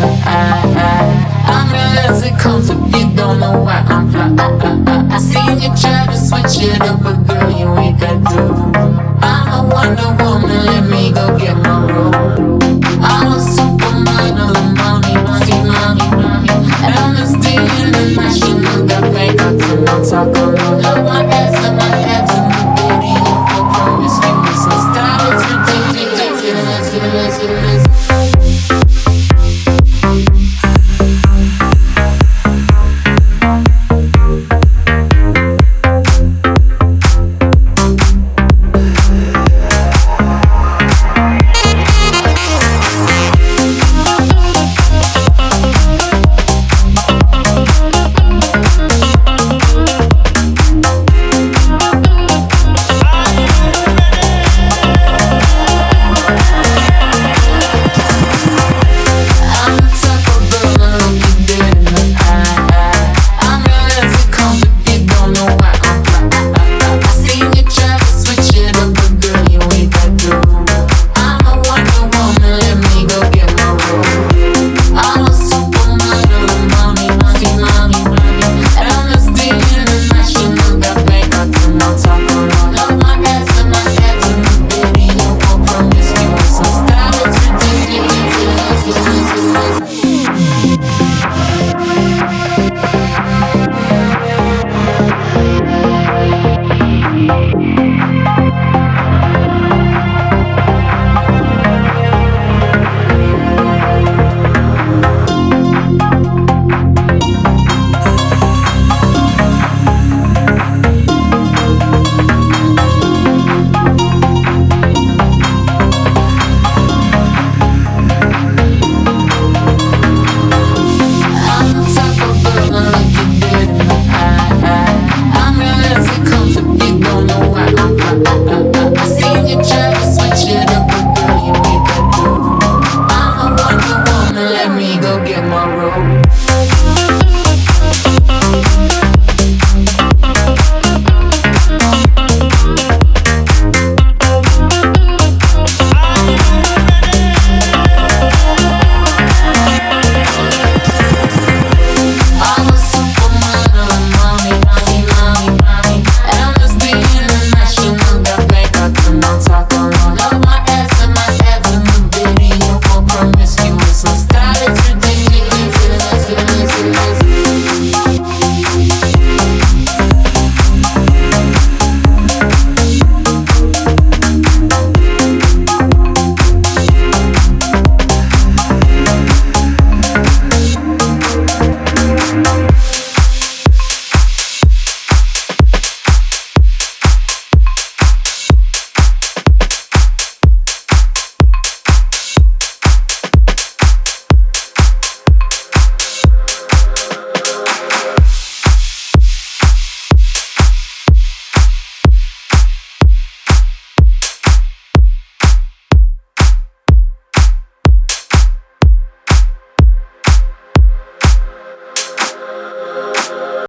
I'm real as it comes if you don't know why I'm fly. I seen you try to switch it up, but girl, you ain't got.